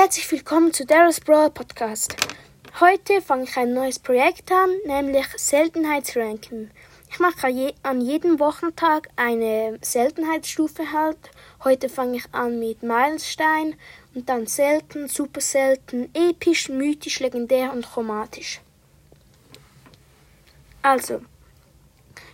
Herzlich willkommen zu Daryl's Brawl Podcast. Heute fange ich ein neues Projekt an, nämlich Seltenheitsranken. Ich mache an jedem Wochentag eine Seltenheitsstufe halt. Heute fange ich an mit Meilenstein und dann selten, super selten, episch, mythisch, legendär und chromatisch. Also,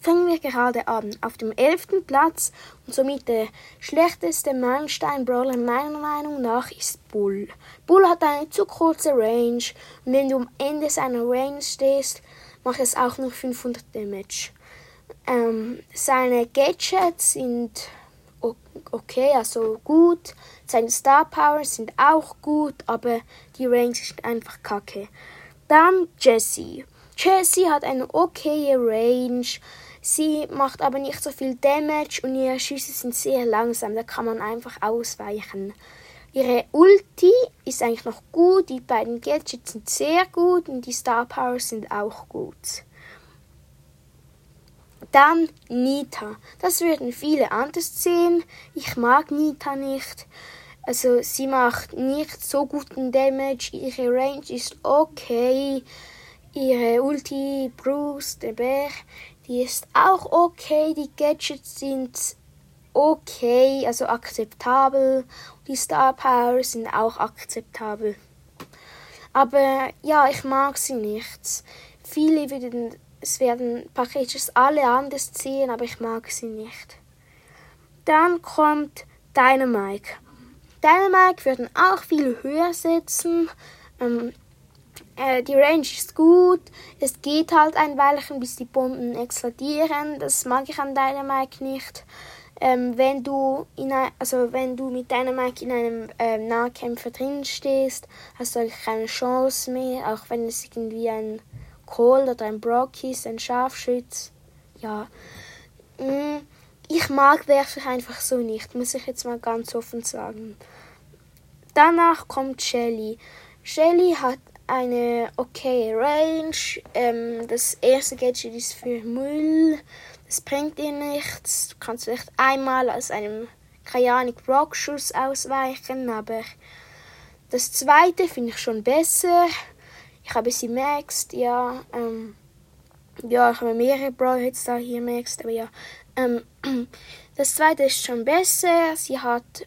fangen wir gerade an. Auf dem elften Platz und somit der schlechteste Meilenstein-Brawler meiner Meinung nach ist Bull. Bull hat eine zu kurze Range und wenn du am Ende seiner Range stehst, macht es auch nur 500 Damage. Ähm, seine Gadgets sind okay, also gut. Seine Star Powers sind auch gut, aber die Range ist einfach kacke. Dann Jessie. Jessie hat eine okaye Range. Sie macht aber nicht so viel Damage und ihre Schüsse sind sehr langsam. Da kann man einfach ausweichen. Ihre Ulti ist eigentlich noch gut. Die beiden Gadgets sind sehr gut und die Star Powers sind auch gut. Dann Nita. Das würden viele anders sehen. Ich mag Nita nicht. Also sie macht nicht so guten Damage. Ihre Range ist okay. Ihre Ulti Bruce, der Bär, die ist auch okay. Die Gadgets sind okay, also akzeptabel. Die Star Powers sind auch akzeptabel. Aber ja, ich mag sie nicht. Viele würden es werden Packages alle anders ziehen, aber ich mag sie nicht. Dann kommt Dynamike. Dynamike würden auch viel höher setzen. Ähm, äh, die Range ist gut. Es geht halt ein Weilchen, bis die Bomben explodieren. Das mag ich an Dynamike nicht. Ähm, wenn du in ein, also wenn du mit Dynamike in einem ähm, Nahkämpfer drin stehst, hast du eigentlich keine Chance mehr, auch wenn es irgendwie ein Cole oder ein Brockies, ein Scharfschütz. Ja. Mm, ich mag Werfer einfach so nicht, muss ich jetzt mal ganz offen sagen. Danach kommt Shelly. Shelly hat eine okay Range. Ähm, das erste Gadget ist für Müll. Das bringt dir nichts. Du kannst vielleicht einmal aus einem Kajanik Rockschuss ausweichen, aber das zweite finde ich schon besser. Ich habe sie maxed, ja. Ähm, ja, ich habe mehrere Brawlhits da hier maxed, aber ja. Ähm, das zweite ist schon besser. Sie hat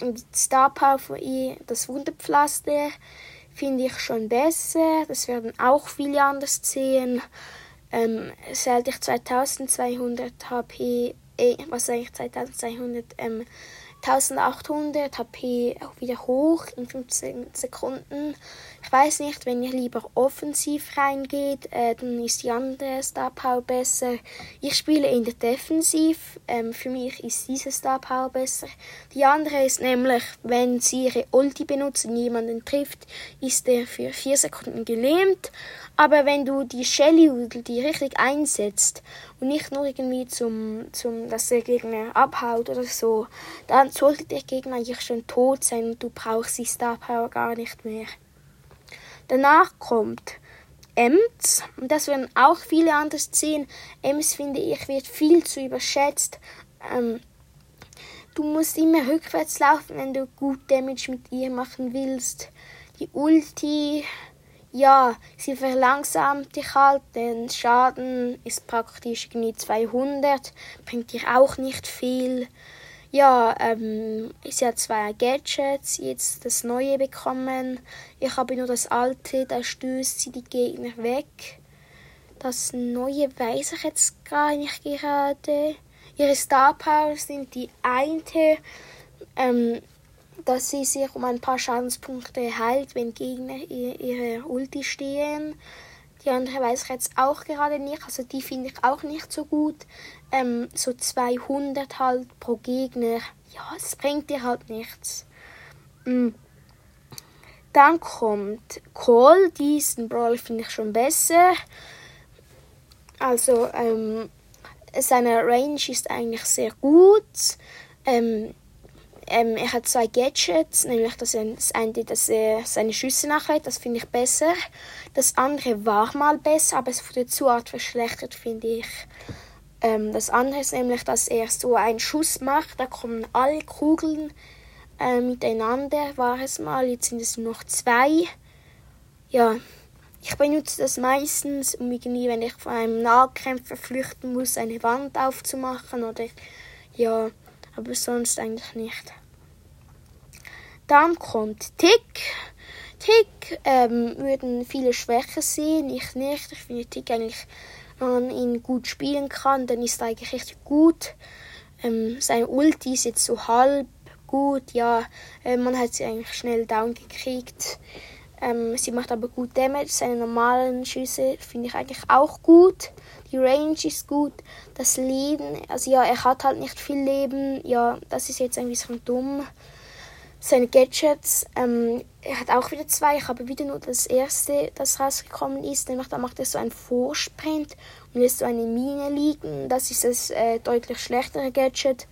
die Star Power von ihr, das Wunderpflaster, finde ich schon besser. Das werden auch viele anders sehen. Ähm, seit ich 2200 HP, äh, was eigentlich 2200, ähm, 1800 HP auch wieder hoch in 15 Sekunden. Ich weiß nicht, wenn ihr lieber offensiv reingeht, äh, dann ist die andere Star Power besser. Ich spiele in der Defensiv. Ähm, für mich ist diese Star Power besser. Die andere ist nämlich, wenn sie ihre Ulti benutzen und jemanden trifft, ist er für 4 Sekunden gelähmt. Aber wenn du die Shelly Ulti richtig einsetzt und nicht nur irgendwie zum, zum, dass der Gegner abhaut oder so, dann sollte der Gegner eigentlich schon tot sein und du brauchst die Star Power gar nicht mehr. Danach kommt Ems. Und das werden auch viele anders sehen. Ems, finde ich, wird viel zu überschätzt. Ähm, du musst immer rückwärts laufen, wenn du gut Damage mit ihr machen willst. Die Ulti, ja, sie verlangsamt dich halt. Den Schaden ist praktisch irgendwie 200. Bringt dir auch nicht viel. Ja, ähm, sie hat zwei Gadgets, jetzt das neue bekommen. Ich habe nur das alte, da stößt sie die Gegner weg. Das neue weiß ich jetzt gar nicht gerade. Ihre Star Powers sind die eine, ähm, dass sie sich um ein paar Schadenspunkte heilt, wenn Gegner ihre Ulti stehen. Die andere weiß ich jetzt auch gerade nicht. Also die finde ich auch nicht so gut. Ähm, so 200 halt pro Gegner. Ja, es bringt dir halt nichts. Mhm. Dann kommt Cole. Diesen Brawl finde ich schon besser. Also ähm, seine Range ist eigentlich sehr gut. Ähm, ähm, er hat zwei Gadgets, nämlich das, das eine, dass er seine Schüsse nachhält, das finde ich besser. Das andere war mal besser, aber es wurde zu hart verschlechtert, finde ich. Ähm, das andere ist nämlich, dass er so einen Schuss macht, da kommen alle Kugeln äh, miteinander war es mal, jetzt sind es nur noch zwei. Ja, ich benutze das meistens, um irgendwie, wenn ich von einem Nahkämpfer flüchten muss, eine Wand aufzumachen oder ja, aber sonst eigentlich nicht. Dann kommt Tick. Tick ähm, würden viele Schwächen sehen, ich nicht. Ich finde Tick eigentlich, wenn man ihn gut spielen kann, dann ist er eigentlich richtig gut. Ähm, seine Ulti ist jetzt so halb gut, ja. Äh, man hat sie eigentlich schnell down gekriegt. Ähm, sie macht aber gut Damage. Seine normalen Schüsse finde ich eigentlich auch gut. Die Range ist gut. Das Leben, also ja, er hat halt nicht viel Leben. Ja, das ist jetzt ein bisschen dumm. Seine Gadgets, ähm, er hat auch wieder zwei. Ich habe wieder nur das erste, das rausgekommen ist. Nämlich da macht er so einen Vorsprint und lässt so eine Mine liegen. Das ist das äh, deutlich schlechtere Gadget.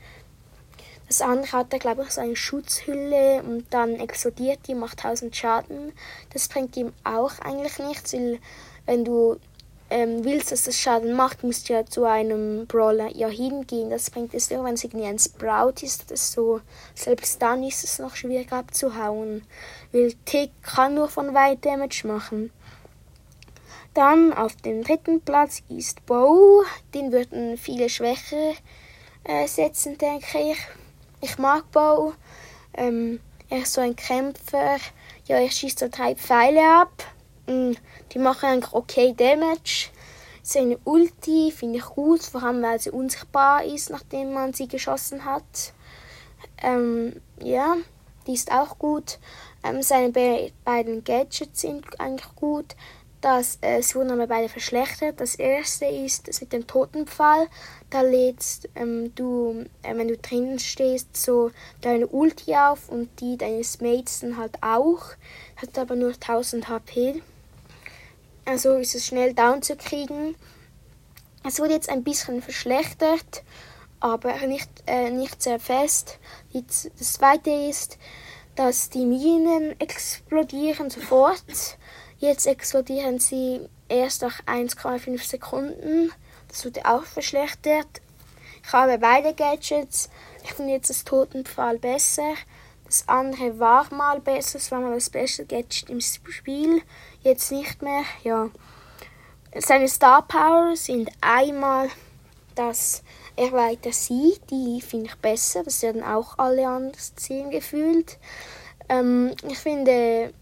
Das andere hat er, glaube ich, so eine Schutzhülle und dann explodiert die, macht 1000 Schaden. Das bringt ihm auch eigentlich nichts, weil wenn du ähm, willst, dass das Schaden macht, musst du ja zu einem Brawler ja hingehen. Das bringt es nur, wenn es irgendwie ein Sprout ist oder so. Selbst dann ist es noch schwierig abzuhauen, weil Tick kann nur von weit Damage machen. Dann auf dem dritten Platz ist Bow. Den würden viele Schwäche äh, setzen, denke ich. Ich mag Bo. Ähm, er ist so ein Kämpfer. Ja, er schießt so drei Pfeile ab. Mm, die machen eigentlich okay Damage. Seine Ulti finde ich gut, vor allem weil sie unsichtbar ist, nachdem man sie geschossen hat. Ähm, ja, die ist auch gut. Ähm, seine be beiden Gadgets sind eigentlich gut dass äh, sie wurden aber beide verschlechtert. Das erste ist das mit dem Totenpfahl. Da lädst ähm, du, äh, wenn du drinnen stehst, so deine Ulti auf und die deines Mates dann halt auch. Hat aber nur 1000 HP. Also ist es schnell down zu kriegen. Es wurde jetzt ein bisschen verschlechtert, aber nicht, äh, nicht sehr fest. Das zweite ist, dass die Minen explodieren sofort. Jetzt explodieren sie erst nach 1,5 Sekunden. Das wurde auch verschlechtert. Ich habe beide Gadgets. Ich finde jetzt das Totenpfahl besser. Das andere war mal besser. Es war mal das beste Gadget im Spiel. Jetzt nicht mehr. Ja. Seine Star Power sind einmal, dass er weiter sieht. Die finde ich besser. Das werden auch alle anders sehen gefühlt. Ähm, ich finde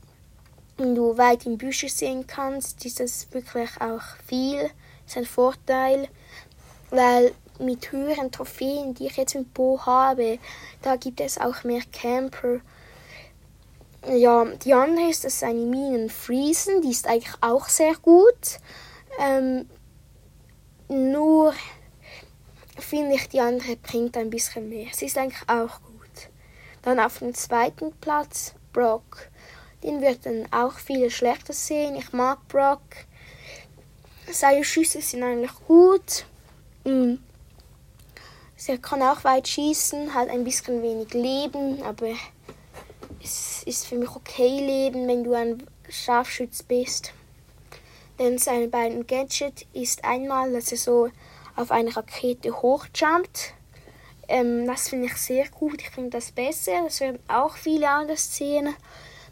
wenn du weit in Büsche sehen kannst, ist das wirklich auch viel. Das ist ein Vorteil, weil mit höheren Trophäen, die ich jetzt mit Bo habe, da gibt es auch mehr Camper. Ja, die andere ist, dass seine Minen friesen, die ist eigentlich auch sehr gut. Ähm, nur finde ich, die andere bringt ein bisschen mehr. Sie ist eigentlich auch gut. Dann auf dem zweiten Platz Brock. Den wird dann auch viele schlechter sehen. Ich mag Brock. Seine Schüsse sind eigentlich gut. Mhm. Er kann auch weit schießen, hat ein bisschen wenig Leben, aber es ist für mich okay Leben, wenn du ein Scharfschütz bist. Denn seine beiden Gadget ist einmal, dass er so auf eine Rakete hochjumpt. Ähm, das finde ich sehr gut. Ich finde das besser. Das werden auch viele anders sehen.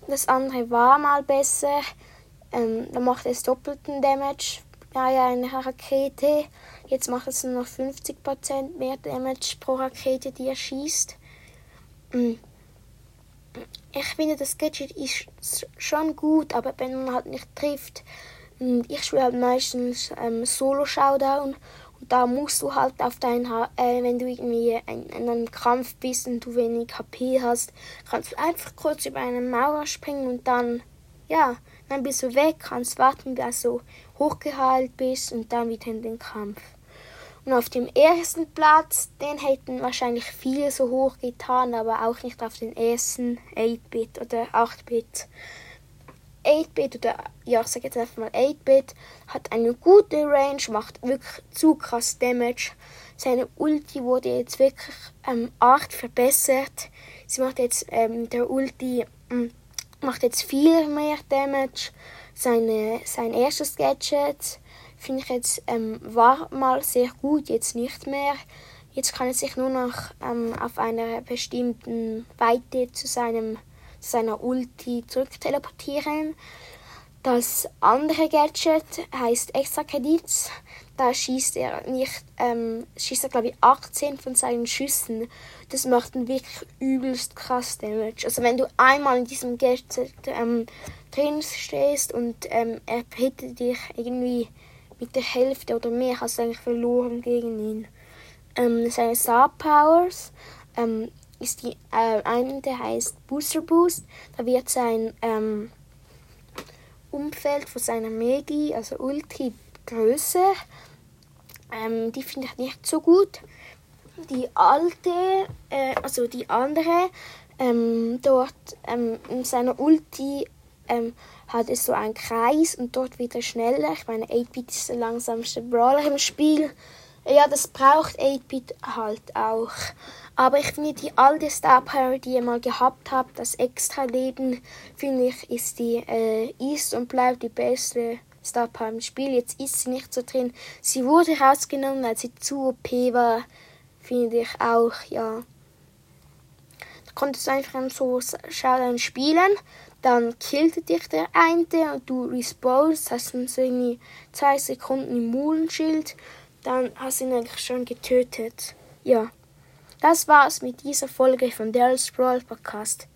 Das andere war mal besser. Ähm, da macht es doppelten Damage bei einer Rakete. Jetzt macht es nur noch 50% mehr Damage pro Rakete, die er schießt. Mm. Ich finde, das Gadget ist schon gut, aber wenn man halt nicht trifft, mm, ich spiele halt meistens ähm, Solo-Showdown und da musst du halt auf dein, äh, wenn du irgendwie in, einem Kampf bist und du wenig HP hast, kannst du einfach kurz über eine Mauer springen und dann, ja, dann bist du weg, kannst warten, bis du hochgeheilt bist und dann wieder in den Kampf. Und auf dem ersten Platz, den hätten wahrscheinlich viele so hoch getan, aber auch nicht auf den ersten 8-Bit oder 8-Bit. 8-Bit oder ja, ich sage jetzt einfach mal 8-Bit, hat eine gute Range, macht wirklich zu krass Damage. Seine Ulti wurde jetzt wirklich ähm, arg verbessert. Sie macht jetzt ähm, der Ulti ähm, macht jetzt viel mehr Damage. Seine, sein erstes Gadget finde ich jetzt ähm, war mal sehr gut, jetzt nicht mehr. Jetzt kann er sich nur noch ähm, auf einer bestimmten Weite zu, seinem, zu seiner Ulti zurückteleportieren. Das andere Gadget heißt Extra Kredits. Da schießt er nicht, ähm, schießt er glaube ich 18 von seinen Schüssen. Das macht einen wirklich übelst krass Damage. Also wenn du einmal in diesem Gadget ähm, drin stehst und ähm, er hittet dich irgendwie mit der Hälfte oder mehr, hast du eigentlich verloren gegen ihn. Ähm, seine Star Powers ähm, ist die äh, eine, der heißt Booster Boost. Da wird sein ähm, Umfeld von seiner Megi, also Ulti, größer. Ähm, die finde ich nicht so gut. Die alte, äh, also die andere, ähm, dort ähm, in seiner Ulti ähm, hat es so einen Kreis und dort wird er schneller. Ich meine, 8-Bit ist der langsamste Brawler im Spiel. Ja, das braucht 8-Bit halt auch. Aber ich finde die alte Star Power, die ihr mal gehabt habt, das Extra-Leben, finde ich, ist die, äh, ist und bleibt die beste Star Power im Spiel. Jetzt ist sie nicht so drin. Sie wurde rausgenommen, weil sie zu OP war, finde ich auch, ja. Da konntest du einfach so Showdown spielen, dann killte dich der eine und du respawnst, hast dann so irgendwie zwei Sekunden im Mulenschild, dann hast du ihn eigentlich schon getötet. Ja. Das war's mit dieser Folge von Daryl's Brawl Podcast.